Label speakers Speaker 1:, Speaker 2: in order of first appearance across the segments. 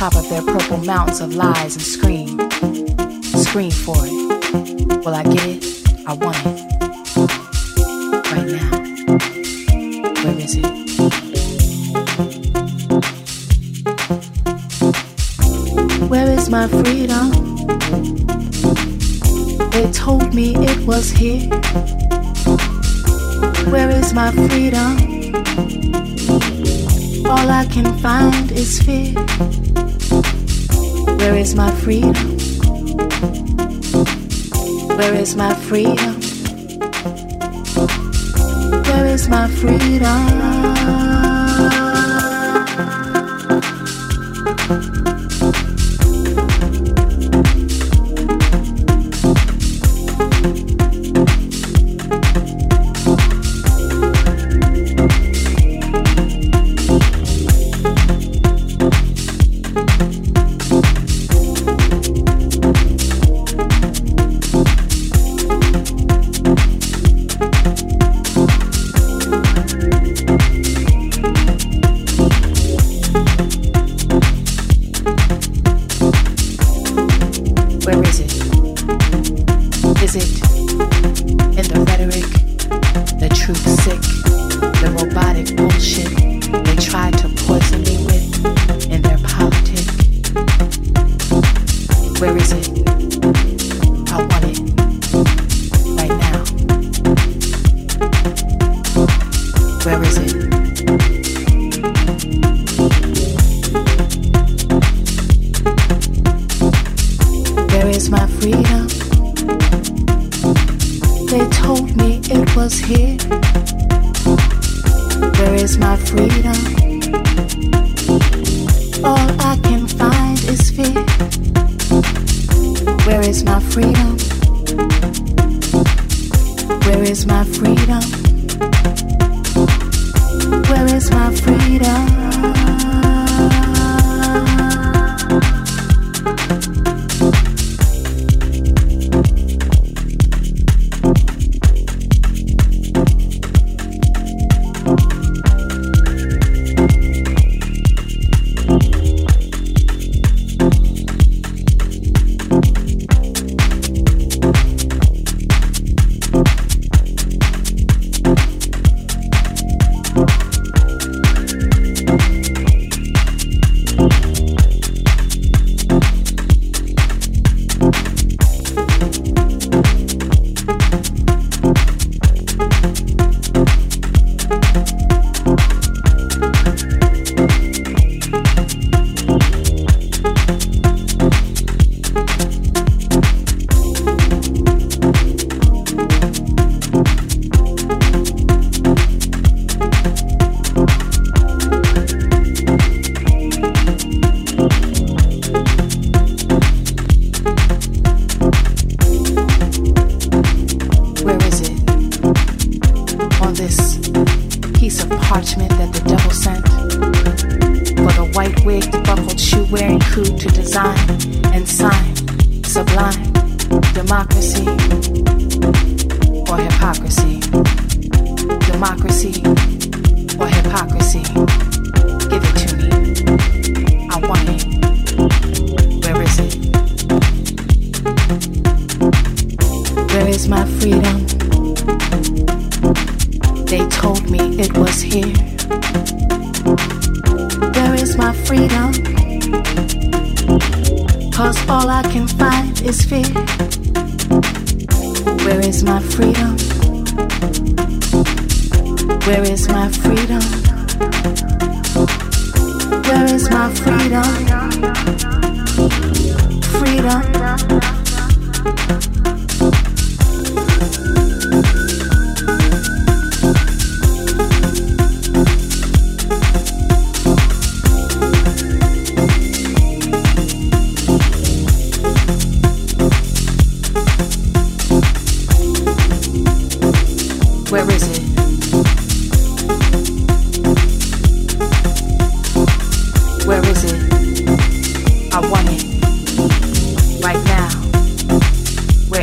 Speaker 1: Top of their purple mountains of lies and scream? Scream for it. Will I get it? I want it. Right now. Where is it? Where is my freedom. They told me it was here. Where is my freedom? All I can find is fear. Where is my freedom? Where is my freedom? Where is my freedom?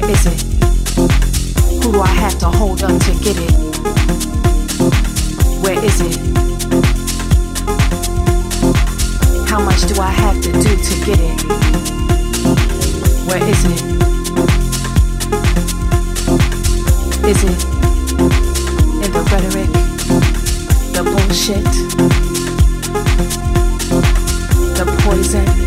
Speaker 2: is it? Who do I have to
Speaker 3: hold on to get it? Where is it? How much do I have to do to get it? Where is it? Is it
Speaker 1: in the rhetoric, the bullshit, the poison?